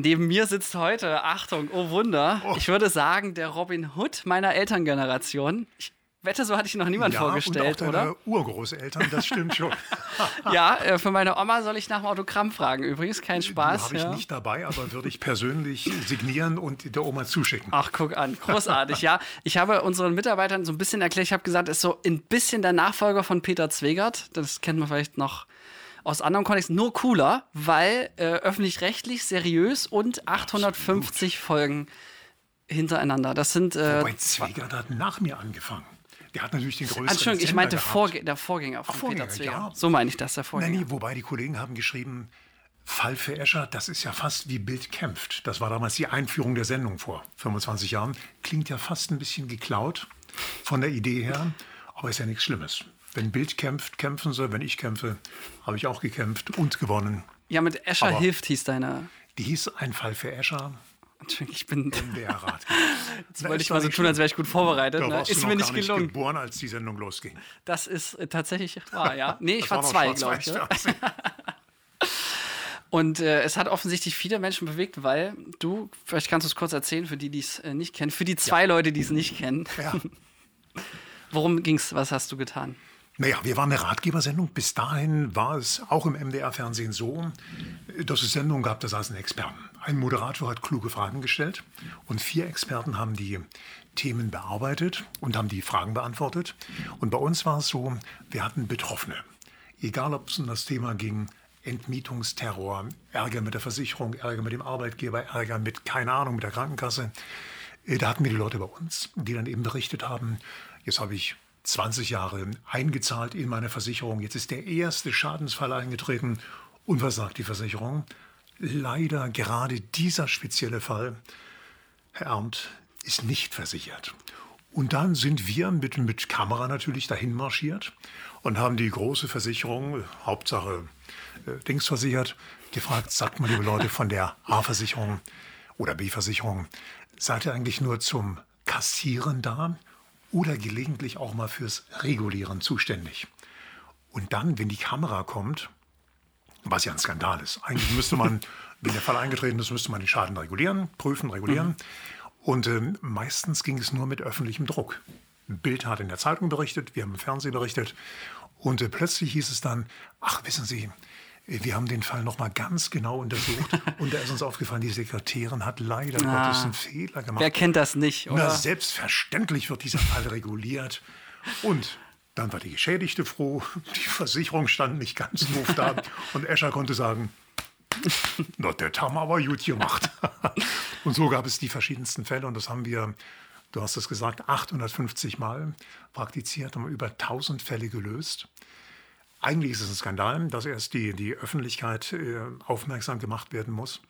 Neben mir sitzt heute, Achtung, oh Wunder, Oh. ich würde sagen, der Robin Hood meiner Elterngeneration. Ich wette, so hatte ich noch niemand ja, vorgestellt, und auch deine oder? Urgroßeltern, das stimmt schon. Ja, äh, für meine Oma soll ich nach dem Autogramm fragen. Übrigens, kein Spaß. Habe ich ja. nicht dabei, aber würde ich persönlich signieren und der Oma zuschicken. Ach, guck an, großartig, ja. Ich habe unseren Mitarbeitern so ein bisschen erklärt, ich habe gesagt, ist so ein bisschen der Nachfolger von Peter Zwegert. Das kennt man vielleicht noch aus anderem Kontext. Nur cooler, weil äh, öffentlich-rechtlich, seriös und 850 Folgen hintereinander. Das sind. Äh, Wobei Zwegert hat nach mir angefangen. Der hat natürlich den größeren Entschuldigung, ich meinte. Vorge der Vorgänger von Ach, Vorgänger, Peter Zwegert. ja. So meine ich das, der Nein, Vorgänger. nee, wobei die Kollegen haben geschrieben, Fall für Escher, das ist ja fast wie Bild kämpft. Das war damals die Einführung der Sendung vor 25 Jahren. Klingt ja fast ein bisschen geklaut von der Idee her, aber ist ja nichts Schlimmes. Wenn Bild kämpft, kämpfen sie. Wenn ich kämpfe, habe ich auch gekämpft und gewonnen. Ja, mit Escher Aber- hilft hieß deine. Die hieß Ein Fall für Escher, Entschuldigung, ich bin. der Rat. Jetzt wollte ich mal so tun, als wäre ich gut vorbereitet. Ne? Ist mir nicht gelungen. geboren, als die Sendung losging. Das ist äh, tatsächlich wahr, ja. Nee, ich war noch zwei, glaube ich. Und äh, es hat offensichtlich viele Menschen bewegt, weil du, vielleicht kannst du es kurz erzählen, für die, die es äh, nicht kennen, für die zwei Leute, die es nicht kennen. Ja. Worum ging's? Was hast du getan? Naja, wir waren eine Ratgebersendung. Bis dahin war es auch im MDR-Fernsehen so, dass es Sendungen gab, da saßen Experten. Ein Moderator hat kluge Fragen gestellt und vier Experten haben die Themen bearbeitet und haben die Fragen beantwortet. Und bei uns war es so, wir hatten Betroffene. Egal, ob es um das Thema ging, Entmietungsterror, Ärger mit der Versicherung, Ärger mit dem Arbeitgeber, Ärger mit, keine Ahnung, mit der Krankenkasse. Äh, Da hatten wir die Leute bei uns, die dann eben berichtet haben, jetzt habe ich 20 Jahre eingezahlt in meine Versicherung, jetzt ist der erste Schadensfall eingetreten und was sagt die Versicherung? Leider gerade dieser spezielle Fall, Herr Arndt, ist nicht versichert. Und dann sind wir mit, mit Kamera natürlich dahin marschiert und haben die große Versicherung, Hauptsache äh, Dings versichert, gefragt, sagt mal, liebe Leute von der A-Versicherung oder B-Versicherung, seid ihr eigentlich nur zum Kassieren da oder gelegentlich auch mal fürs Regulieren zuständig? Und dann, wenn die Kamera kommt, was ja ein Skandal ist. Eigentlich müsste man, wenn der Fall eingetreten ist, müsste man den Schaden regulieren, prüfen, regulieren. Und ähm, meistens ging es nur mit öffentlichem Druck. Ein Bild hat in der Zeitung berichtet, wir haben im Fernsehen berichtet. Und äh, plötzlich hieß es dann, ach, wissen Sie, äh, wir haben den Fall noch mal ganz genau untersucht. und da ist uns aufgefallen, die Sekretärin hat leider Gottes einen Fehler gemacht. Wer kennt das nicht, oder? Na, selbstverständlich wird dieser Fall reguliert. Und dann war die Geschädigte froh, die Versicherung stand nicht ganz doof da. Und Escher konnte sagen, na, das haben wir aber gut gemacht. Und so gab es die verschiedensten Fälle und das haben wir, du hast es gesagt, 850 Mal praktiziert, haben über 1000 Fälle gelöst. Eigentlich ist es ein Skandal, dass erst die, die Öffentlichkeit äh, aufmerksam gemacht werden muss.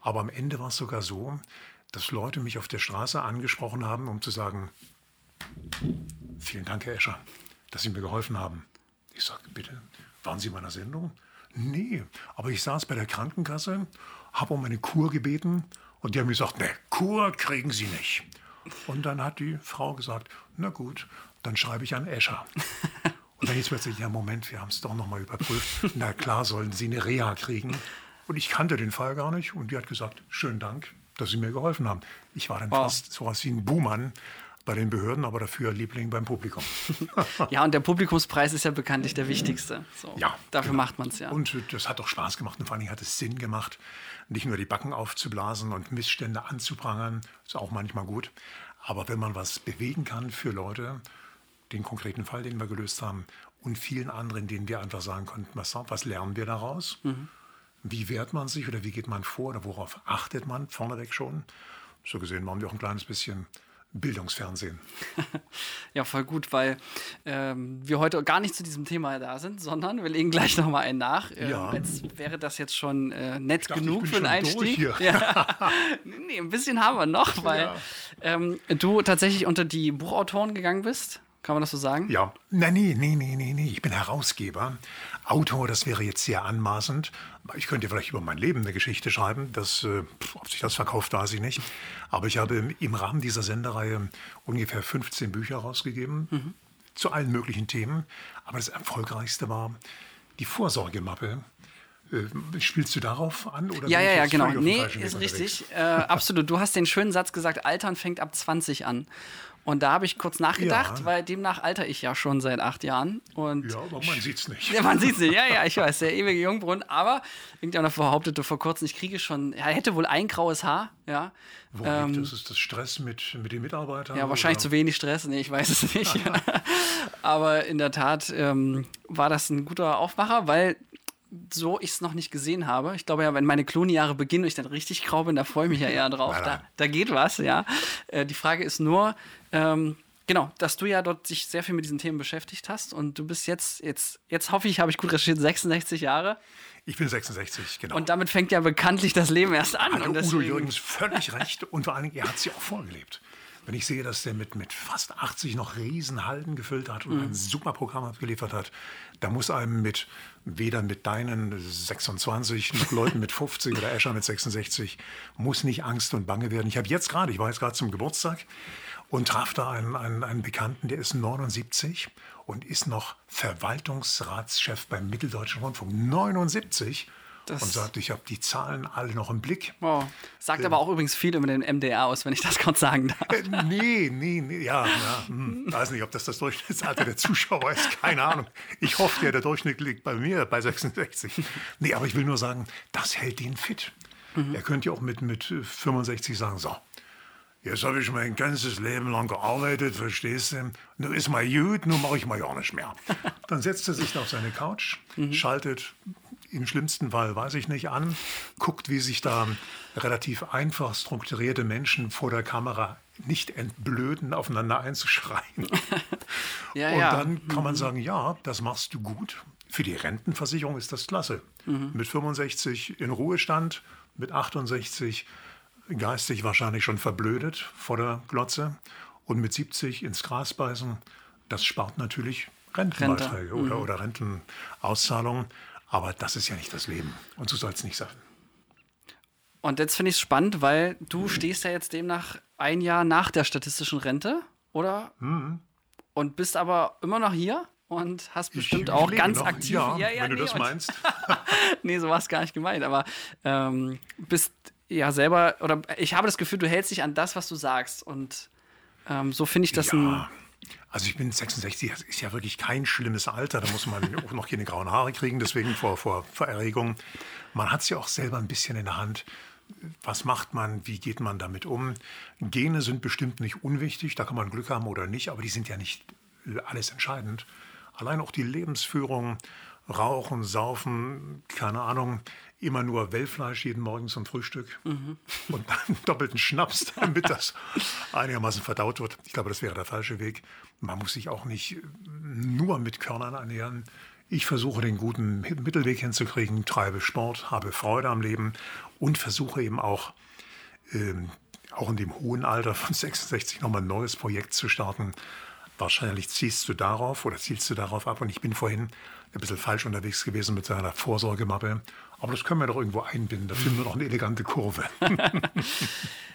Aber am Ende war es sogar so, dass Leute mich auf der Straße angesprochen haben, um zu sagen, vielen Dank, Herr Escher, dass Sie mir geholfen haben. Ich sage, bitte, waren Sie in meiner Sendung? Nee, aber ich saß bei der Krankenkasse, habe um eine Kur gebeten und die haben gesagt, ne, Kur kriegen Sie nicht. Und dann hat die Frau gesagt, na gut, dann schreibe ich an Escher. Und dann hieß plötzlich, ja Moment, wir haben es doch nochmal überprüft. Na klar, sollen Sie eine Reha kriegen. Und ich kannte den Fall gar nicht. Und die hat gesagt, schönen Dank, dass Sie mir geholfen haben. Ich war dann Wow. fast sowas wie ein Buhmann bei den Behörden, aber dafür Liebling beim Publikum. Ja, und der Publikumspreis ist ja bekanntlich der wichtigste. So, Ja, Dafür genau. macht man es ja. Und das hat auch Spaß gemacht und vor allen Dingen hat es Sinn gemacht, nicht nur die Backen aufzublasen und Missstände anzuprangern, ist auch manchmal gut. Aber wenn man was bewegen kann für Leute, den konkreten Fall, den wir gelöst haben, und vielen anderen, denen wir einfach sagen konnten, was, was lernen wir daraus? Wie wehrt man sich oder wie geht man vor oder worauf achtet man vorneweg schon? So gesehen waren wir auch ein kleines bisschen Bildungsfernsehen. Ja, voll gut, weil ähm, wir heute gar nicht zu diesem Thema da sind, sondern wir legen gleich nochmal einen nach. Ähm, Ja. Jetzt wäre das jetzt schon äh, nett dachte, genug für einen durch Einstieg. Ja. nee, ein bisschen haben wir noch, weil Ja. ähm, du tatsächlich unter die Buchautoren gegangen bist. Kann man das so sagen? Ja, nein, nee, nee, nee, nee, nee. Ich bin Herausgeber. Autor, das wäre jetzt sehr anmaßend. Ich könnte vielleicht über mein Leben eine Geschichte schreiben. Das, äh, ob sich das verkauft, weiß ich nicht. Aber ich habe im Rahmen dieser Sendereihe ungefähr 15 Bücher rausgegeben zu allen möglichen Themen. Aber das erfolgreichste war die Vorsorgemappe Äh, spielst du darauf an? Oder ja, ja, ja, genau. Nee, ist richtig. Äh, absolut. Du hast den schönen Satz gesagt, Altern fängt ab 20 an. Und da habe ich kurz nachgedacht, ja. weil demnach alter ich ja schon seit acht Jahren. Und ja, aber man sieht es nicht. Ja, man sieht es nicht. Ja, ja, ich weiß, der ewige Jungbrunnen. Aber irgendjemand behauptete vor kurzem, ich kriege schon, er hätte wohl ein graues Haar. Ja. Wo ähm, liegt das? Ist das Stress mit, mit den Mitarbeitern? Ja, wahrscheinlich oder? zu wenig Stress. Nee, ich weiß es nicht. aber in der Tat ähm, war das ein guter Aufmacher, weil so ich es noch nicht gesehen habe. Ich glaube ja, wenn meine Klonjahre beginnen und ich dann richtig grau bin, da freue ich mich ja eher drauf. Da, da geht was, ja. Äh, die Frage ist nur, ähm, genau, dass du ja dort sich sehr viel mit diesen Themen beschäftigt hast und du bist jetzt, jetzt, jetzt hoffe ich, habe ich gut recherchiert, 66 Jahre. Ich bin 66, genau. Und damit fängt ja bekanntlich das Leben erst an. Hat Udo Jürgens völlig recht und vor allen Dingen, er hat sie auch vorgelebt. Wenn ich sehe, dass der mit, mit fast 80 noch Riesenhalden gefüllt hat und mhm. ein super Programm abgeliefert hat, da muss einem mit, weder mit deinen 26 noch Leuten mit 50 oder Escher mit 66, muss nicht Angst und Bange werden. Ich habe jetzt gerade, ich war jetzt gerade zum Geburtstag und traf da einen, einen, einen Bekannten, der ist 79 und ist noch Verwaltungsratschef beim Mitteldeutschen Rundfunk. 79 das und sagt, ich habe die Zahlen alle noch im Blick. Wow. Sagt ähm, aber auch übrigens viel über den MDR aus, wenn ich das kurz sagen darf. Äh, nee, nee, nee, ja, ja hm, weiß nicht, ob das das Durchschnittsalter der Zuschauer ist, keine Ahnung. Ich hoffe, ja, der Durchschnitt liegt bei mir bei 66. Nee, aber ich will nur sagen, das hält ihn fit. Mhm. Er könnte ja auch mit, mit 65 sagen, so, Jetzt habe ich mein ganzes Leben lang gearbeitet, verstehst du? Nun ist mal gut, nun mache ich mal gar nicht mehr. Dann setzt er sich auf seine Couch, mhm. schaltet im schlimmsten Fall, weiß ich nicht, an, guckt, wie sich da relativ einfach strukturierte Menschen vor der Kamera nicht entblöden, aufeinander einzuschreien. ja, und ja. dann kann man mhm. sagen, ja, das machst du gut. Für die Rentenversicherung ist das klasse. Mhm. Mit 65 in Ruhestand, mit 68 geistig wahrscheinlich schon verblödet vor der Glotze und mit 70 ins Gras beißen, das spart natürlich Rentenbeiträge Rente. oder, mhm. oder Rentenauszahlungen. Aber das ist ja nicht das Leben. Und so soll es nicht sein. Und jetzt finde ich es spannend, weil du stehst ja jetzt demnach ein Jahr nach der statistischen Rente, oder? Mhm. Und bist aber immer noch hier und hast bestimmt ich, auch ganz noch. aktiv. Ja, ja, ja wenn nee, du das meinst. nee, so war es gar nicht gemeint, aber ähm, bist ja selber, oder ich habe das Gefühl, du hältst dich an das, was du sagst. Und ähm, so finde ich das ja. ein also ich bin 66, das ist ja wirklich kein schlimmes Alter. Da muss man auch noch keine grauen Haare kriegen, deswegen vor, vor, vor Erregung. Man hat es ja auch selber ein bisschen in der Hand. Was macht man? Wie geht man damit um? Gene sind bestimmt nicht unwichtig, da kann man Glück haben oder nicht, aber die sind ja nicht alles entscheidend. Allein auch die Lebensführung, Rauchen, Saufen, keine Ahnung, immer nur Wellfleisch jeden Morgen zum Frühstück mhm. und dann doppelten Schnaps, damit das einigermaßen verdaut wird. Ich glaube, das wäre der falsche Weg. Man muss sich auch nicht nur mit Körnern ernähren. Ich versuche den guten Mittelweg hinzukriegen, treibe Sport, habe Freude am Leben und versuche eben auch, ähm, auch in dem hohen Alter von 66 nochmal ein neues Projekt zu starten. Wahrscheinlich ziehst du darauf oder zielst du darauf ab. Und ich bin vorhin ein bisschen falsch unterwegs gewesen mit seiner Vorsorgemappe. Aber das können wir doch irgendwo einbinden. Da finden wir doch eine elegante Kurve.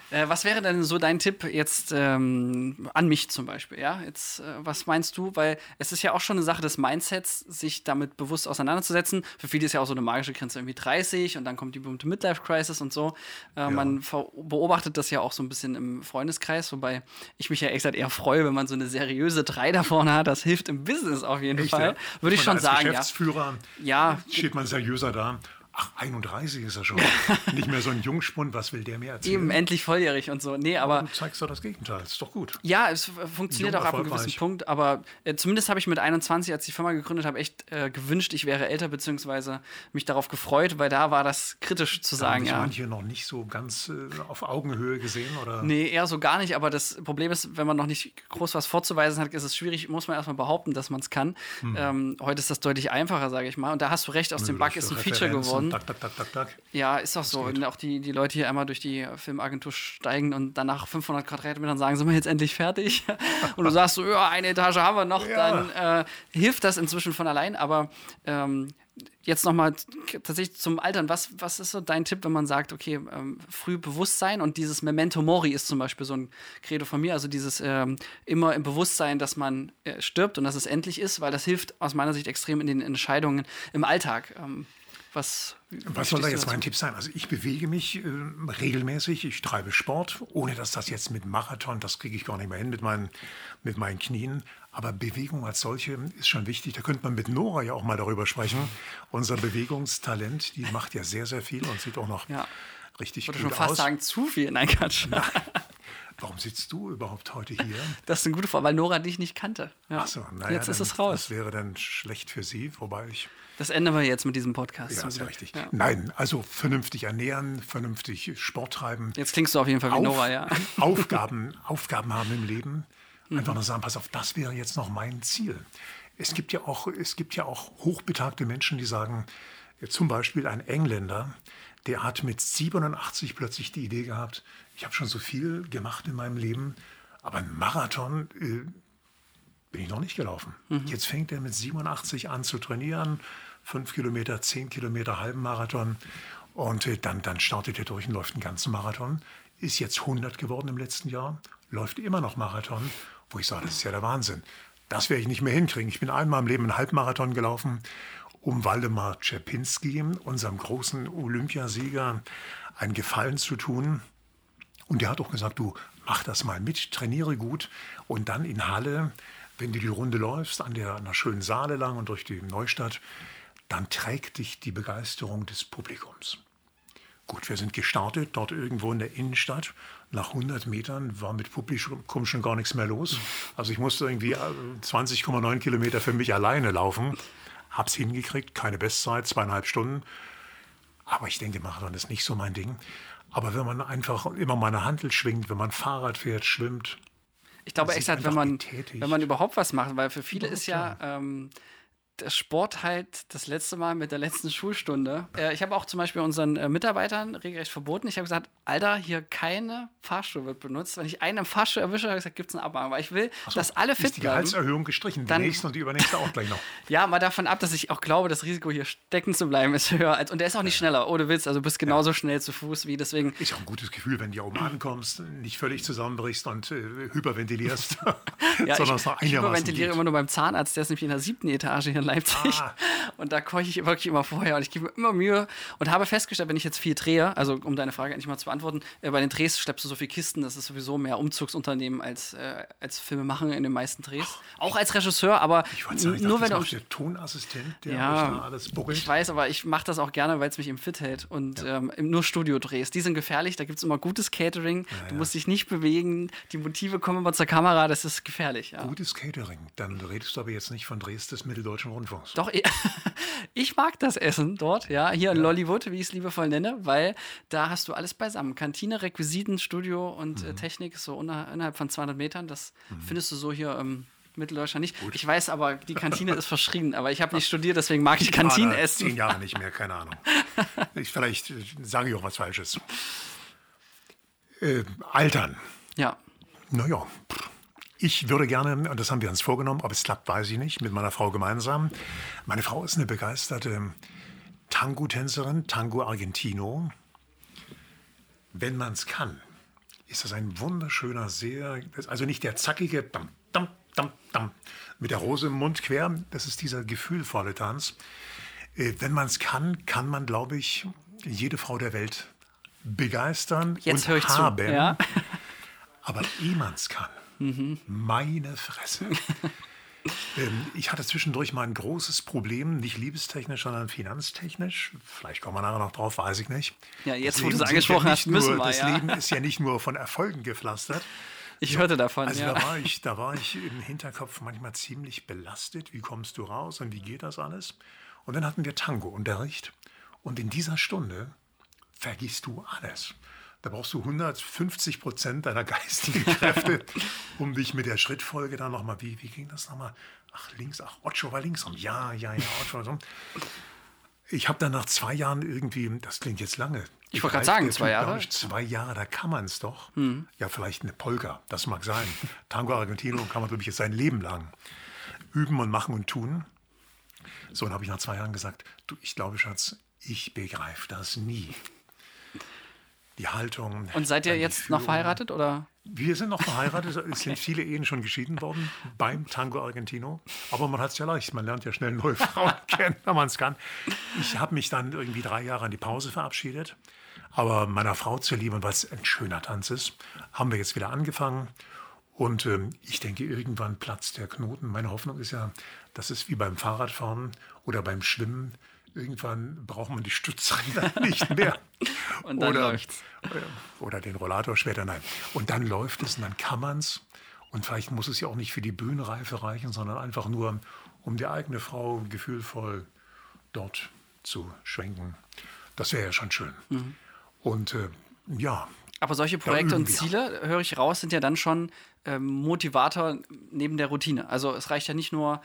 Äh, was wäre denn so dein Tipp jetzt ähm, an mich zum Beispiel? Ja, jetzt, äh, was meinst du? Weil es ist ja auch schon eine Sache des Mindsets, sich damit bewusst auseinanderzusetzen. Für viele ist ja auch so eine magische Grenze irgendwie 30 und dann kommt die berühmte Midlife-Crisis und so. Äh, ja. Man beobachtet das ja auch so ein bisschen im Freundeskreis, wobei ich mich ja echt eher freue, wenn man so eine seriöse 3 da vorne hat. Das hilft im Business auf jeden echt, Fall. Ja? Würde ich schon sagen. Geschäftsführer ja. steht man seriöser da. Ach, 31 ist er schon. Nicht mehr so ein Jungspund, was will der mir erzählen? Eben, endlich volljährig und so. Nee, aber. Du zeigst doch das Gegenteil, ist doch gut. Ja, es funktioniert Jung, auch ab einem gewissen Punkt, aber äh, zumindest habe ich mit 21, als ich die Firma gegründet habe, echt äh, gewünscht, ich wäre älter, beziehungsweise mich darauf gefreut, weil da war das kritisch zu da sagen. Haben ja. manche noch nicht so ganz äh, auf Augenhöhe gesehen, oder? Nee, eher so gar nicht, aber das Problem ist, wenn man noch nicht groß was vorzuweisen hat, ist es schwierig, muss man erstmal behaupten, dass man es kann. Hm. Ähm, heute ist das deutlich einfacher, sage ich mal. Und da hast du recht, aus Nö, dem Bug ist ein Feature geworden. Tak, tak, tak, tak, Tag. Ja, ist doch so. Wenn auch die, die Leute hier einmal durch die Filmagentur steigen und danach 500 Quadratmetern sagen, sind wir jetzt endlich fertig? und du sagst so, ja, eine Etage haben wir noch, ja. dann äh, hilft das inzwischen von allein. Aber ähm, jetzt nochmal tatsächlich zum Altern. Was, was ist so dein Tipp, wenn man sagt, okay, ähm, früh Bewusstsein und dieses Memento Mori ist zum Beispiel so ein Credo von mir, also dieses ähm, immer im Bewusstsein, dass man äh, stirbt und dass es endlich ist, weil das hilft aus meiner Sicht extrem in den Entscheidungen im Alltag. Ähm, Was, Was soll da jetzt mein Tipp sein? Also ich bewege mich äh, regelmäßig, ich treibe Sport, ohne dass das jetzt mit Marathon, das kriege ich gar nicht mehr hin mit meinen, mit meinen Knien. Aber Bewegung als solche ist schon wichtig. Da könnte man mit Nora ja auch mal darüber sprechen. Unser Bewegungstalent, die macht ja sehr, sehr viel und sieht auch noch Ja. richtig Ich würde gut schon fast aus. sagen, zu viel. Nein, Quatsch. Warum sitzt du überhaupt heute hier? Das ist eine gute Frage, weil Nora dich nicht kannte. Ja. Ach so, naja, jetzt ist es raus. Das wäre dann schlecht für sie, wobei ich Das ändern wir jetzt mit diesem Podcast. Ja, ist ja richtig. Ja. Nein, also vernünftig ernähren, vernünftig Sport treiben. Jetzt klingst du auf jeden Fall wie Auf- Nora, ja. Aufgaben, Aufgaben haben im Leben. Mhm. Einfach nur sagen, pass auf, das wäre jetzt noch mein Ziel. Es gibt ja auch, es gibt ja auch hochbetagte Menschen, die sagen, zum Beispiel ein Engländer, der hat mit 87 plötzlich die Idee gehabt, ich habe schon so viel gemacht in meinem Leben, aber ein Marathon äh, bin ich noch nicht gelaufen. Mhm. Jetzt fängt er mit 87 an zu trainieren, fünf Kilometer, zehn Kilometer, halben Marathon. Und äh, dann, dann startet er durch und läuft einen ganzen Marathon. Ist jetzt 100 geworden im letzten Jahr, läuft immer noch Marathon, wo ich sage, das ist ja der Wahnsinn. Das werde ich nicht mehr hinkriegen. Ich bin einmal im Leben einen Halbmarathon gelaufen, um Waldemar Czerpinski, unserem großen Olympiasieger, einen Gefallen zu tun. Und der hat auch gesagt, du mach das mal mit, trainiere gut und dann in Halle, wenn du die Runde läufst, an der, an der schönen Saale lang und durch die Neustadt, dann trägt dich die Begeisterung des Publikums. Gut, wir sind gestartet, dort irgendwo in der Innenstadt. Nach 100 Metern war mit Publikum schon gar nichts mehr los. Also ich musste irgendwie äh, 20,9 Kilometer für mich alleine laufen. Hab's hingekriegt, keine Bestzeit, zweieinhalb Stunden. Aber ich denke, Marathon ist nicht so mein Ding. Aber wenn man einfach immer mal eine Handel schwingt, wenn man Fahrrad fährt, schwimmt, Ich glaube echt, halt, wenn man, betätigt. wenn man überhaupt was macht, weil für viele ist ja ähm, Sport halt das letzte Mal mit der letzten Schulstunde. Äh, ich habe auch zum Beispiel unseren äh, Mitarbeitern regelrecht verboten. Ich habe gesagt, Alter, hier keine Fahrstuhl wird benutzt. Wenn ich einen im Fahrstuhl erwische, habe ich gesagt, gibt es einen Abmahnung. Weil ich will, dass alle ist fit die bleiben. Gehaltserhöhung gestrichen. Die Dann- nächste und die übernächste auch gleich noch. Ja, mal davon ab, dass ich auch glaube, das Risiko hier stecken zu bleiben ist höher. Als, und der ist auch nicht schneller, ohne Witz. Also du bist genauso schnell zu Fuß wie deswegen. Ist auch ein gutes Gefühl, wenn du hier oben ankommst, nicht völlig zusammenbrichst und äh, hyperventilierst, Ja, sondern ich, es noch ich hyperventiliere geht. immer nur beim Zahnarzt, der ist nämlich in der siebten Etage hier Leipzig. Ah. Und da keuche ich wirklich immer vorher und ich gebe mir immer Mühe und habe festgestellt, wenn ich jetzt viel drehe, also um deine Frage endlich mal zu beantworten, äh, bei den Drehs schleppst du so viele Kisten, das ist sowieso mehr Umzugsunternehmen als, äh, als Filme machen in den meisten Drehs. Auch als Regisseur, aber sagen, nur dachte, wenn du. der Tonassistent, der Ja, alles buckelt. Ich weiß, aber ich mache das auch gerne, weil es mich eben fit hält. Und ähm, nur Studio-Drehs, die sind gefährlich, da gibt es immer gutes Catering, du musst dich nicht bewegen, die Motive kommen immer zur Kamera, das ist gefährlich. Ja. Gutes Catering. Dann redest du aber jetzt nicht von Drehs des Mitteldeutschen Rundfunks. Doch, ich, mag das Essen dort, ja, hier in Lollywood, wie ich es liebevoll nenne, weil da hast du alles beisammen. Kantine, Requisiten, Studio und Mhm. äh, Technik ist so innerhalb von 200 Metern. Das findest du so hier im Mitteldeutschland nicht. Ich weiß aber, die Kantine ist verschrien, aber ich habe nicht studiert, deswegen mag ich na, Kantinenessen. Zehn Jahre nicht mehr, keine Ahnung. Ich, vielleicht äh, sage ich auch was Falsches. Äh, altern. Ja. Naja. Ich würde gerne, und das haben wir uns vorgenommen, ob es klappt, weiß ich nicht, mit meiner Frau gemeinsam. Meine Frau ist eine begeisterte Tango-Tänzerin, Tango Argentino. Wenn man es kann, ist das ein wunderschöner, sehr, also nicht der zackige dam, dam, dam, dam, mit der Rose im Mund quer, das ist dieser gefühlvolle Tanz. Äh, Wenn man es kann, kann man, glaube ich, jede Frau der Welt begeistern Jetzt und höre ich haben. zu. Ja. Aber ehe man es kann, meine Fresse. ähm, ich hatte zwischendurch mal ein großes Problem, nicht liebestechnisch, sondern finanztechnisch. Vielleicht kommen wir nachher noch drauf, weiß ich nicht. Ja, jetzt, Das wo du es angesprochen ja hast, müssen nur, wir, Das ja. Leben ist ja nicht nur von Erfolgen gepflastert. Ich hörte davon, Also ja. da, war ich, da war ich im Hinterkopf manchmal ziemlich belastet. Wie kommst du raus und wie geht das alles? Und dann hatten wir Tango-Unterricht. Und in dieser Stunde vergisst du alles. Da brauchst du 150 Prozent deiner geistigen Kräfte, um dich mit der Schrittfolge dann nochmal, wie, wie ging das nochmal? Ach, links, ach, Ocho war links rum. Ja, ja, ja, Ocho war so. Ich habe dann nach zwei Jahren irgendwie, das klingt jetzt lange. Ich wollte gerade sagen, zwei Jahre. nicht. Zwei Jahre, da kann man es doch. Mhm. Ja, vielleicht eine Polka, das mag sein. Tango Argentino kann man, glaube ich, jetzt sein Leben lang üben und machen und tun. So, dann habe ich nach zwei Jahren gesagt, du, ich glaube, Schatz, ich begreife das nie. Die Haltung. Und seid ihr jetzt noch Führung. verheiratet oder? Wir sind noch verheiratet, es sind viele Ehen schon geschieden worden beim Tango Argentino. Aber man hat es ja leicht, man lernt ja schnell neue Frauen kennen, wenn man es kann. Ich habe mich dann irgendwie drei Jahre an die Pause verabschiedet. Aber meiner Frau zuliebe, weil es ein schöner Tanz ist, haben wir jetzt wieder angefangen. Und ähm, ich denke, irgendwann platzt der Knoten. Meine Hoffnung ist ja, dass es wie beim Fahrradfahren oder beim Schwimmen irgendwann braucht man die Stützräder nicht mehr. Und dann oder, läuft's. Oder den Rollator später, nein. Und dann läuft es und dann kann man es. Und vielleicht muss es ja auch nicht für die Bühnenreife reichen, sondern einfach nur, um die eigene Frau gefühlvoll dort zu schwenken. Das wäre ja schon schön. Mhm. Und äh, ja. Aber solche Projekte und. Ziele, höre ich raus, sind ja dann schon ähm, Motivator neben der Routine. Also es reicht ja nicht nur,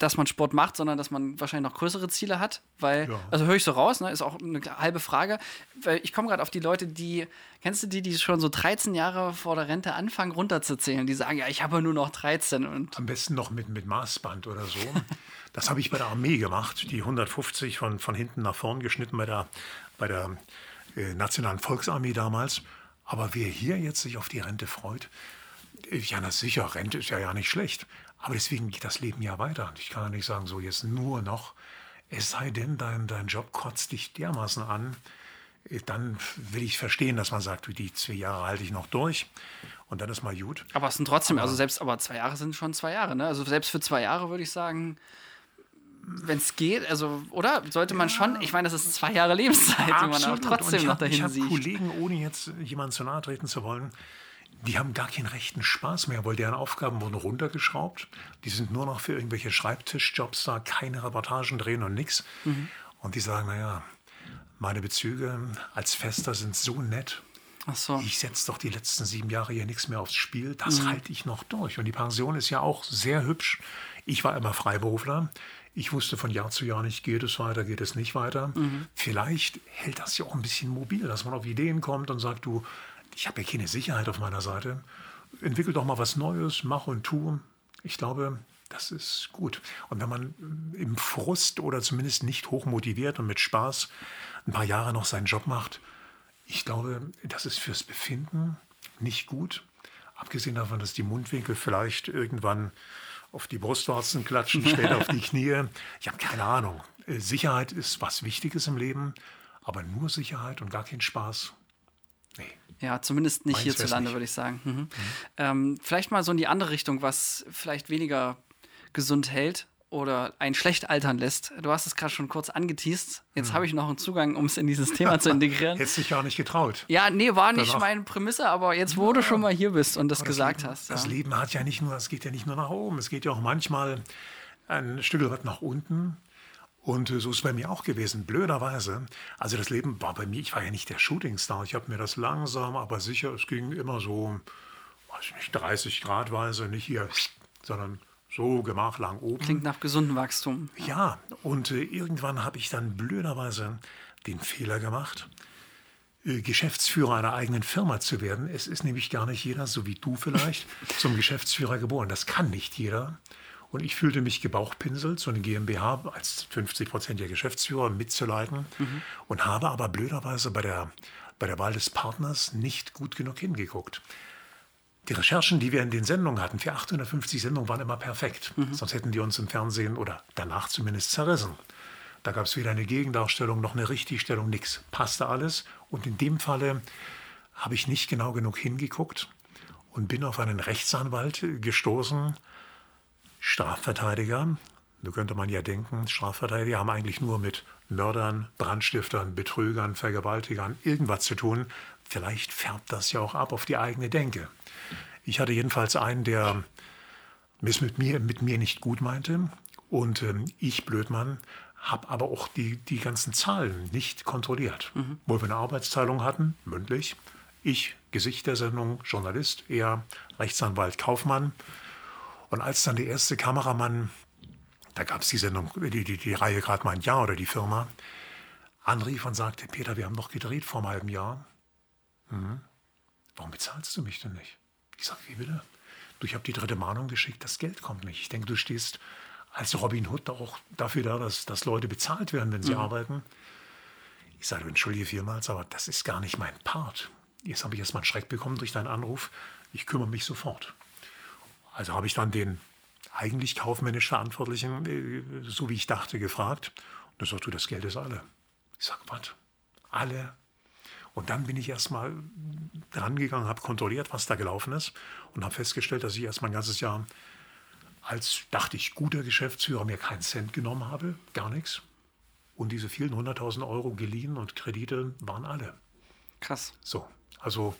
dass man Sport macht, sondern dass man wahrscheinlich noch größere Ziele hat. Weil, Ja. also höre ich so raus, ne, ist auch eine halbe Frage. Weil ich komme gerade auf die Leute, die, kennst du die, die schon so 13 Jahre vor der Rente anfangen runterzuzählen? Die sagen, ja, ich habe nur noch 13 und Am besten noch mit, mit Maßband oder so. Das habe ich bei der Armee gemacht, die 150 von, von hinten nach vorn geschnitten bei der, bei der äh, Nationalen Volksarmee damals. Aber wer hier jetzt sich auf die Rente freut, äh, ja, na sicher, Rente ist ja, ja nicht schlecht. Aber deswegen geht das Leben ja weiter. Und ich kann ja nicht sagen, so jetzt nur noch, es sei denn, dein, dein Job kotzt dich dermaßen an, äh, dann will ich verstehen, dass man sagt, die zwei Jahre halte ich noch durch und dann ist mal gut. Aber es sind trotzdem, also selbst, aber zwei Jahre sind schon zwei Jahre, ne? Also selbst für zwei Jahre würde ich sagen, wenn es geht, also, oder? Sollte man schon, ich meine, das ist zwei Jahre Lebenszeit, die man auch Absolut. Trotzdem ich noch hab- Ich dahin habe sieht. Kollegen, ohne jetzt jemandem zu nahe treten zu wollen, die haben gar keinen rechten Spaß mehr, weil deren Aufgaben wurden runtergeschraubt. Die sind nur noch für irgendwelche Schreibtischjobs da, keine Reportagen drehen und nix. Mhm. Und die sagen, naja, meine Bezüge als Fester sind so nett. Ach so. Ich setze doch die letzten sieben Jahre hier nichts mehr aufs Spiel. Das halte ich noch durch. Und die Pension ist ja auch sehr hübsch. Ich war immer Freiberufler. Ich wusste von Jahr zu Jahr nicht, geht es weiter, geht es nicht weiter. Vielleicht hält das ja auch ein bisschen mobil, dass man auf Ideen kommt und sagt, du, ich habe ja keine Sicherheit auf meiner Seite. Entwickel doch mal was Neues, mach und tu. Ich glaube, das ist gut. Und wenn man im Frust oder zumindest nicht hochmotiviert und mit Spaß ein paar Jahre noch seinen Job macht, ich glaube, das ist fürs Befinden nicht gut. Abgesehen davon, dass die Mundwinkel vielleicht irgendwann auf die Brustwarzen klatschen, später auf die Knie. Ich habe keine Ahnung. Sicherheit ist was Wichtiges im Leben, aber nur Sicherheit und gar kein Spaß. Nee. Ja, zumindest nicht Meins hierzulande, würde ich sagen. Mhm. Ähm, vielleicht mal so in die andere Richtung, was vielleicht weniger gesund hält oder einen schlecht altern lässt. Du hast es gerade schon kurz angeteased. Jetzt Mhm. habe ich noch einen Zugang, um es in dieses Thema zu integrieren. Hättest dich gar nicht getraut. Ja, nee, war nicht Danach- meine Prämisse, aber jetzt, wo du schon mal hier bist und das Aber gesagt Leben, hast. Das ja. Leben hat ja nicht nur, es geht ja nicht nur nach oben, es geht ja auch manchmal ein Stück weit nach unten. Und äh, so ist es bei mir auch gewesen, blöderweise. Also das Leben war bei mir, ich war ja nicht der Shootingstar. Ich habe mir das langsam, aber sicher, es ging immer so, weiß ich nicht, 30 Gradweise, nicht hier, sondern so gemachlang oben. Klingt nach gesundem Wachstum. Ja, und äh, irgendwann habe ich dann blöderweise den Fehler gemacht, äh, Geschäftsführer einer eigenen Firma zu werden. Es ist nämlich gar nicht jeder, so wie du vielleicht, zum Geschäftsführer geboren. Das kann nicht jeder. Und ich fühlte mich gebauchpinselt, so eine GmbH als 50-prozentiger Geschäftsführer mitzuleiten und habe aber blöderweise bei der, bei der Wahl des Partners nicht gut genug hingeguckt. Die Recherchen, die wir in den Sendungen hatten, für 850 Sendungen, waren immer perfekt. Sonst hätten die uns im Fernsehen oder danach zumindest zerrissen. Da gab es weder eine Gegendarstellung noch eine Richtigstellung, nichts. Passte alles. Und in dem Falle habe ich nicht genau genug hingeguckt und bin auf einen Rechtsanwalt gestoßen, Strafverteidiger. Da könnte man ja denken, Strafverteidiger haben eigentlich nur mit Mördern, Brandstiftern, Betrügern, Vergewaltigern irgendwas zu tun. Vielleicht färbt das ja auch ab auf die eigene Denke. Ich hatte jedenfalls einen, der es mit mir, mit mir nicht gut meinte. Und ähm, ich, Blödmann, habe aber auch die, die ganzen Zahlen nicht kontrolliert. Wo wir eine Arbeitsteilung hatten, mündlich. Ich, Gesicht der Sendung, Journalist, er, Rechtsanwalt, Kaufmann. Und als dann der erste Kameramann, da gab es die Sendung, die, die, die Reihe gerade mal ein Jahr oder die Firma, anrief und sagte, Peter, wir haben doch gedreht vor einem halben Jahr. Hm. Warum bezahlst du mich denn nicht? Ich sage, wie bitte? Du, ich habe die dritte Mahnung geschickt, das Geld kommt nicht. Ich denke, du stehst als Robin Hood auch dafür da, dass, dass Leute bezahlt werden, wenn sie arbeiten. Ich sage, entschuldige vielmals, aber das ist gar nicht mein Part. Jetzt habe ich erst mal einen Schreck bekommen durch deinen Anruf. ich kümmere mich sofort. Also habe ich dann den eigentlich kaufmännisch Verantwortlichen, äh, so wie ich dachte, gefragt. Und er sagt, du, das Geld ist alle. Ich sage, was? Alle? Und dann bin ich erstmal dran gegangen, habe kontrolliert, was da gelaufen ist und habe festgestellt, dass ich erst mal ein ganzes Jahr als, dachte ich, guter Geschäftsführer mir keinen Cent genommen habe, gar nichts. Und diese vielen hunderttausend Euro geliehen und Kredite waren alle. Krass. So, also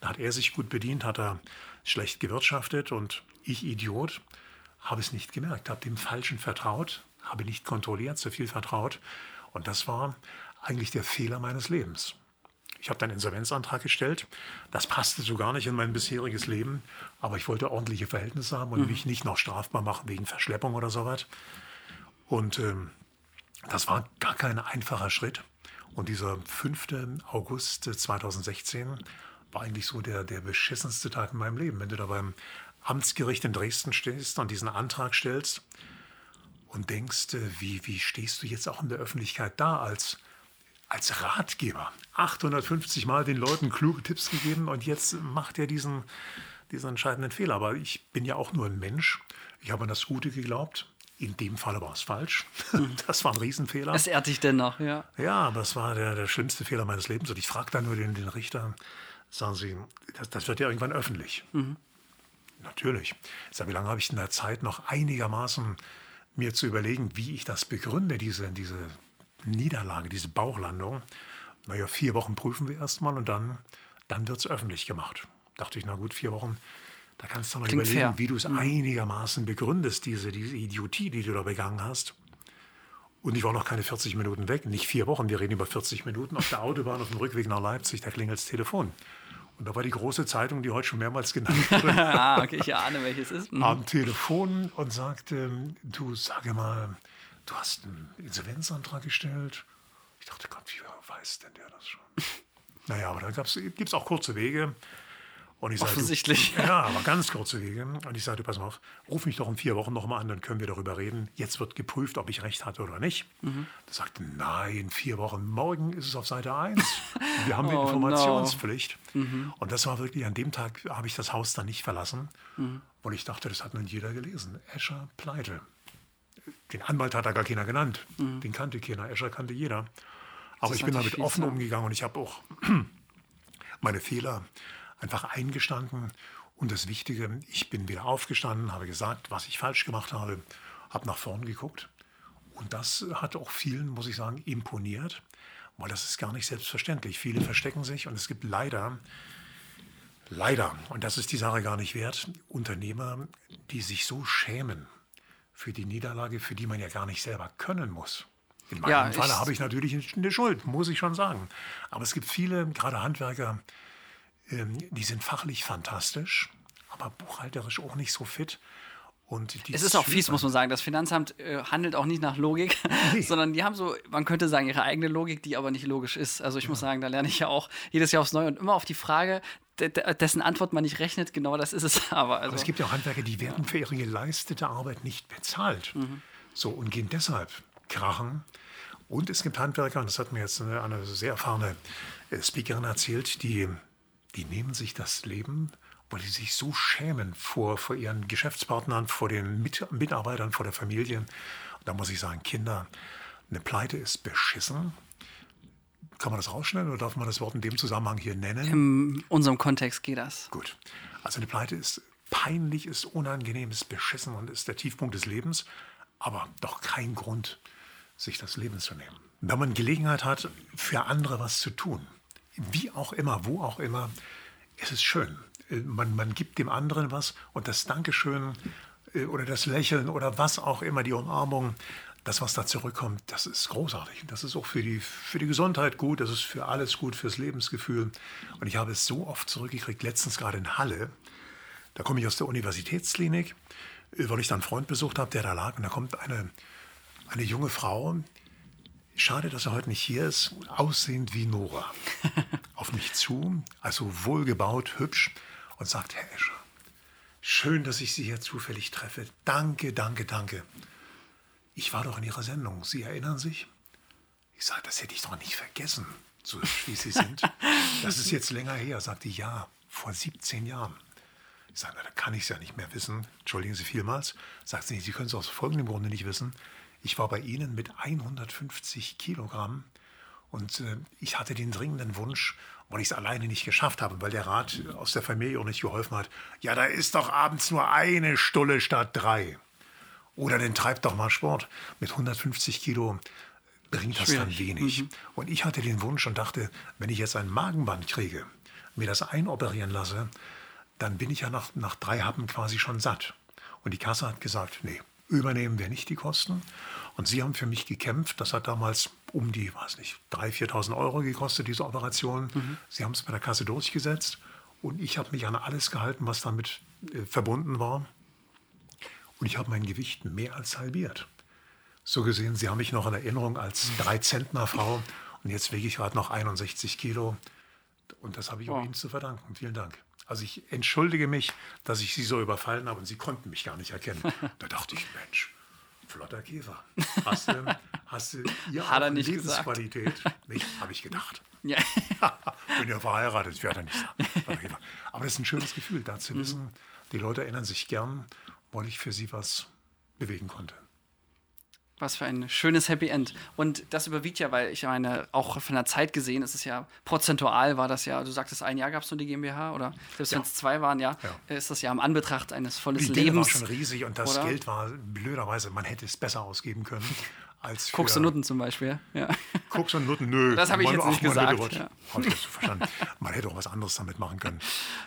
da hat er sich gut bedient, hat er schlecht gewirtschaftet und ich, Idiot, habe es nicht gemerkt, habe dem Falschen vertraut, habe nicht kontrolliert, zu viel vertraut. Und das war eigentlich der Fehler meines Lebens. Ich habe dann Insolvenzantrag gestellt. Das passte so gar nicht in mein bisheriges Leben. Aber ich wollte ordentliche Verhältnisse haben und mhm. mich nicht noch strafbar machen wegen Verschleppung oder sowas. Und ähm, das war gar kein einfacher Schritt. Und dieser 5. August 2016 war eigentlich so der, der beschissenste Tag in meinem Leben. Wenn du da beim Amtsgericht in Dresden stehst und diesen Antrag stellst und denkst, äh, wie, wie stehst du jetzt auch in der Öffentlichkeit da als als Ratgeber 850 Mal den Leuten kluge Tipps gegeben und jetzt macht er diesen, diesen entscheidenden Fehler. Aber ich bin ja auch nur ein Mensch. Ich habe an das Gute geglaubt. In dem Fall war es falsch. Mhm. Das war ein Riesenfehler. Es ehrt dich dennoch, ja. Ja, aber es war der, der schlimmste Fehler meines Lebens. Und ich frage dann nur den, den Richter, sagen Sie, das, das wird ja irgendwann öffentlich. Mhm. Natürlich. Sag, wie lange habe ich in der Zeit noch einigermaßen mir zu überlegen, wie ich das begründe, diese, diese Niederlage, diese Bauchlandung. Naja, vier Wochen prüfen wir erstmal und dann, dann wird es öffentlich gemacht. Dachte ich, na gut, vier Wochen, da kannst du noch Klingt überlegen, fair. wie du es mhm. einigermaßen begründest, diese, diese Idiotie, die du da begangen hast. Und ich war noch keine 40 Minuten weg, nicht vier Wochen, wir reden über 40 Minuten auf der Autobahn auf dem Rückweg nach Leipzig, da klingelt das Telefon. Und da war die große Zeitung, die heute schon mehrmals genannt wurde. ah, okay, ich ahne, welches ist. Mhm. Am Telefon und sagte, du sage mal, du hast einen Insolvenzantrag gestellt. Ich dachte, Gott, wie weiß denn der das schon? naja, aber da gibt es auch kurze Wege. Und ich Offensichtlich. Sagte, ja, aber ganz kurze Wege. Und ich sagte, pass mal auf, ruf mich doch in vier Wochen nochmal an, dann können wir darüber reden. Jetzt wird geprüft, ob ich recht hatte oder nicht. Mhm. Er sagte, nein, vier Wochen. Morgen ist es auf Seite 1. Wir haben oh, Informationspflicht. No. Mhm. Und das war wirklich, an dem Tag habe ich das Haus dann nicht verlassen. Mhm. Und ich dachte, das hat nun jeder gelesen. Escher pleite den Anwalt hat da gar keiner genannt. Mhm. Den kannte keiner. Escher kannte jeder. Aber ich bin damit offen sein. umgegangen und ich habe auch meine Fehler einfach eingestanden. Und das Wichtige, ich bin wieder aufgestanden, habe gesagt, was ich falsch gemacht habe, habe nach vorn geguckt. Und das hat auch vielen, muss ich sagen, imponiert, weil das ist gar nicht selbstverständlich. Viele verstecken sich und es gibt leider, leider, und das ist die Sache gar nicht wert, Unternehmer, die sich so schämen für die Niederlage, für die man ja gar nicht selber können muss. In meinem ja, Falle habe ich natürlich eine Schuld, muss ich schon sagen. Aber es gibt viele, gerade Handwerker, die sind fachlich fantastisch, aber buchhalterisch auch nicht so fit. Und es ist auch fies, muss man sagen. Das Finanzamt äh, handelt auch nicht nach Logik, nee. sondern die haben so, man könnte sagen, ihre eigene Logik, die aber nicht logisch ist. Also ich ja. muss sagen, da lerne ich ja auch jedes Jahr aufs Neue und immer auf die Frage, dessen Antwort man nicht rechnet, genau das ist es aber. Also, aber es gibt ja auch Handwerker, die werden für ihre geleistete Arbeit nicht bezahlt. Mhm. So und gehen deshalb krachen. Und es gibt Handwerker, und das hat mir jetzt eine, eine sehr erfahrene äh, Speakerin erzählt, die, die nehmen sich das Leben, weil sie sich so schämen vor, vor ihren Geschäftspartnern, vor den Mit Mitarbeitern, vor der Familie. Und da muss ich sagen, Kinder, eine Pleite ist beschissen. Kann man das rausschneiden oder darf man das Wort in dem Zusammenhang hier nennen? In unserem Kontext geht das. Gut. Also eine Pleite ist peinlich, ist unangenehm, ist beschissen und ist der Tiefpunkt des Lebens, aber doch kein Grund, sich das Leben zu nehmen. Wenn man Gelegenheit hat, für andere was zu tun, wie auch immer, wo auch immer, es ist schön. Man, man gibt dem anderen was und das Dankeschön äh, oder das Lächeln oder was auch immer, die Umarmung, das, was da zurückkommt, das ist großartig. Das ist auch für die, für die Gesundheit gut, das ist für alles gut, fürs Lebensgefühl. Und ich habe es so oft zurückgekriegt, letztens gerade in Halle. Da komme ich aus der Universitätsklinik, weil ich dann einen Freund besucht habe, der da lag. Und da kommt eine, eine junge Frau, schade, dass er heute nicht hier ist, aussehend wie Nora, auf mich zu, also wohlgebaut, hübsch, und sagt, Herr Escher, schön, dass ich Sie hier zufällig treffe. Danke, danke, danke. Ich war doch in Ihrer Sendung. Sie erinnern sich? Ich sage, das hätte ich doch nicht vergessen, so hübsch wie Sie sind. Das ist jetzt länger her. Sagte, ja, vor 17 Jahren. Ich sage, da kann ich es ja nicht mehr wissen. Entschuldigen Sie vielmals. Sagt sie, Sie können es aus folgendem Grunde nicht wissen. Ich war bei Ihnen mit 150 Kilogramm und äh, ich hatte den dringenden Wunsch, weil ich es alleine nicht geschafft habe, weil der Rat aus der Familie auch nicht geholfen hat. Ja, da ist doch abends nur eine Stulle statt drei. Oder dann treibt doch mal Sport. Mit 150 Kilo bringt das Schwierig. dann wenig. Mhm. Und ich hatte den Wunsch und dachte, wenn ich jetzt ein Magenband kriege, mir das einoperieren lasse, dann bin ich ja nach, nach drei Happen quasi schon satt. Und die Kasse hat gesagt, nee, übernehmen wir nicht die Kosten. Und sie haben für mich gekämpft. Das hat damals um die, weiß nicht, 3.000, 4.000 Euro gekostet, diese Operation. Mhm. Sie haben es bei der Kasse durchgesetzt. Und ich habe mich an alles gehalten, was damit äh, verbunden war. Und ich habe mein Gewicht mehr als halbiert. So gesehen, Sie haben mich noch in Erinnerung als Drei-Zentner-Frau. Und jetzt wiege ich gerade noch 61 Kilo. Und das habe ich auch Ihnen zu verdanken. Vielen Dank. Also ich entschuldige mich, dass ich Sie so überfallen habe und Sie konnten mich gar nicht erkennen. Da dachte ich, Mensch, flotter Käfer. Hast du, hast du ihr Hat er nicht Lebensqualität? Nicht, habe ich gedacht. Ja. Bin ja verheiratet, ich werde nicht sagen. Aber das ist ein schönes Gefühl, da zu mhm. wissen, die Leute erinnern sich gern, weil ich für sie was bewegen konnte. Was für ein schönes Happy End. Und das überwiegt ja, weil ich meine, auch von der Zeit gesehen, ist es ja prozentual war das ja, du sagtest, ein Jahr gab es nur die GmbH oder selbst ja. wenn es zwei waren, ja, ja, ist das ja im Anbetracht eines volles die Lebens. war schon riesig und das oder? Geld war blöderweise, man hätte es besser ausgeben können. Als Koks und Nutten zum Beispiel. Ja. Koks und Nutten, nö. Das habe ich jetzt nicht gesagt. Ja. Habe ich das so verstanden. Man hätte auch was anderes damit machen können.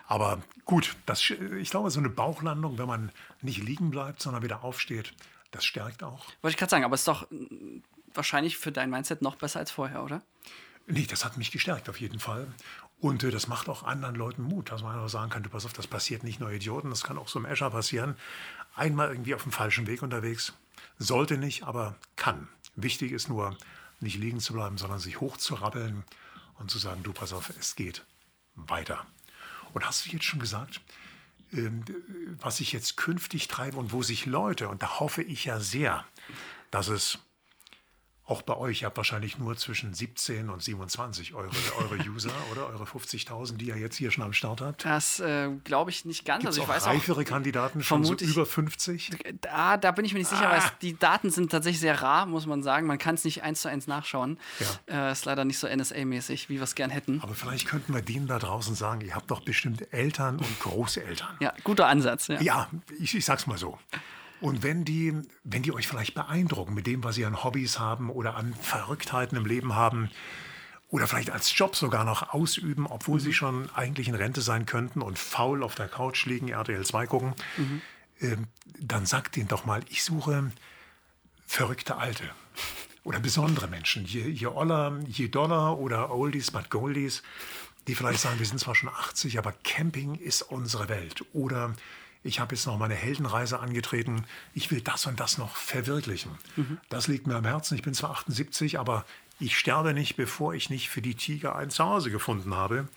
Aber gut, das, ich glaube, so eine Bauchlandung, wenn man nicht liegen bleibt, sondern wieder aufsteht, das stärkt auch. Wollte ich gerade sagen, aber es ist doch wahrscheinlich für dein Mindset noch besser als vorher, oder? Nee, das hat mich gestärkt auf jeden Fall. Und äh, das macht auch anderen Leuten Mut, dass man einfach sagen kann, du pass auf, das passiert nicht nur Idioten, das kann auch so im Escher passieren. Einmal irgendwie auf dem falschen Weg unterwegs. Sollte nicht, aber kann. Wichtig ist nur, nicht liegen zu bleiben, sondern sich hochzurabbeln und zu sagen, du pass auf, es geht weiter. Und hast du jetzt schon gesagt, was ich jetzt künftig treibe und wo sich Leute, und da hoffe ich ja sehr, dass es auch bei euch, ihr habt wahrscheinlich nur zwischen 17 und 27 eure, eure User oder eure 50.000, die ihr jetzt hier schon am Start habt. Das äh, glaube ich nicht ganz. Gibt's also ich auch weiß reifere auch, Kandidaten schon so über 50? Da, da bin ich mir nicht sicher, ah. weil die Daten sind tatsächlich sehr rar, muss man sagen. Man kann es nicht eins zu eins nachschauen. Ja. Äh, ist leider nicht so NSA-mäßig, wie wir es gern hätten. Aber vielleicht könnten wir denen da draußen sagen, ihr habt doch bestimmt Eltern und Großeltern. Ja, guter Ansatz. Ja, ja ich, ich sag's mal so. Und wenn die, wenn die euch vielleicht beeindrucken mit dem, was sie an Hobbys haben oder an Verrücktheiten im Leben haben, oder vielleicht als Job sogar noch ausüben, obwohl mhm. sie schon eigentlich in Rente sein könnten und faul auf der Couch liegen, RTL 2 gucken, mhm. äh, dann sagt ihnen doch mal, ich suche verrückte Alte oder besondere Menschen, je, je oller, je doller oder oldies but goldies, die vielleicht sagen, wir sind zwar schon 80, aber Camping ist unsere Welt. Oder ich habe jetzt noch meine Heldenreise angetreten, ich will das und das noch verwirklichen. Mhm. Das liegt mir am Herzen. Ich bin zwar 78, aber ich sterbe nicht, bevor ich nicht für die Tiger ein Zuhause gefunden habe.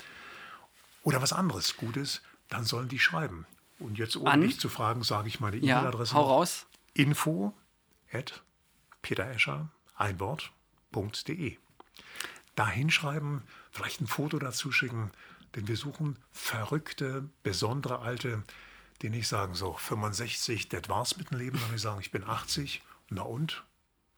Oder was anderes Gutes, dann sollen die schreiben. Und jetzt, ohne mich zu fragen, sage ich meine E-Mail-Adresse. Ja, hau raus. Info at peterescher, ein Wort.de. Da hinschreiben, vielleicht ein Foto dazu schicken, denn wir suchen verrückte, besondere Alte, die nicht sagen, so 65, das war's mit dem Leben, sondern die sagen, ich bin 80, na und?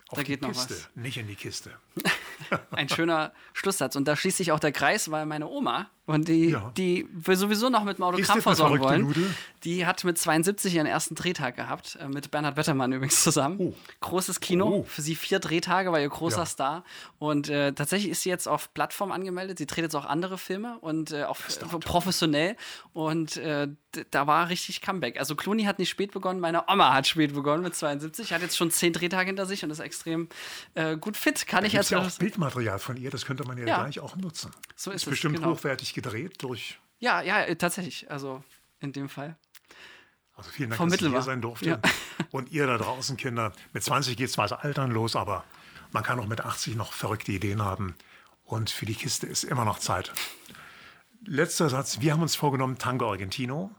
Auf da geht die noch Kiste, was. nicht in die Kiste. Ein schöner Schlusssatz. Und da schließt sich auch der Kreis, weil meine Oma, und die, ja. die wir sowieso noch mit dem Autogramm versorgen wollen, Nude? die hat mit 72 ihren ersten Drehtag gehabt, äh, mit Bernhard Wettermann übrigens zusammen. Oh. Großes Kino, oh. für sie vier Drehtage, war ihr großer ja. Star. Und äh, tatsächlich ist sie jetzt auf Plattform angemeldet. Sie dreht jetzt auch andere Filme und äh, auch professionell. Und äh, da war richtig Comeback. Also Clooney hat nicht spät begonnen, meine Oma hat spät begonnen mit 72, hat jetzt schon zehn Drehtage hinter sich und ist extrem äh, gut fit. Kann da ich als ja auch Bildmaterial von ihr, das könnte man ja, ja. gleich auch nutzen. So ist, ist es, bestimmt genau. hochwertig gedreht durch. Ja, ja, äh, tatsächlich. Also in dem Fall. Also vielen Dank, dass ich hier sein durfte. Ja. Und ihr da draußen, Kinder, mit 20 geht es zwar Altern los, aber man kann auch mit 80 noch verrückte Ideen haben. Und für die Kiste ist immer noch Zeit. Letzter Satz. Wir haben uns vorgenommen, Tango Argentino.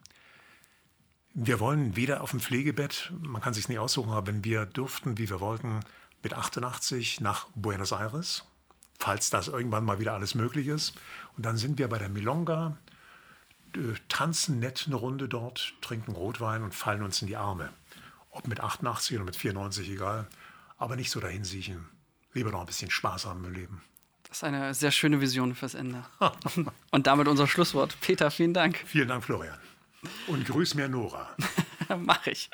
Wir wollen weder auf dem Pflegebett, man kann sich nicht aussuchen, aber wenn wir dürften, wie wir wollten, mit 88 nach Buenos Aires, falls das irgendwann mal wieder alles möglich ist. Und dann sind wir bei der Milonga äh, tanzen nett eine Runde dort, trinken Rotwein und fallen uns in die Arme. Ob mit 88 oder mit 94, egal. Aber nicht so dahin siechen. Lieber noch ein bisschen Spaß haben im Leben. Das ist eine sehr schöne Vision fürs Ende. und damit unser Schlusswort. Peter, vielen Dank. Vielen Dank, Florian. Und grüß mir Nora. Mach ich.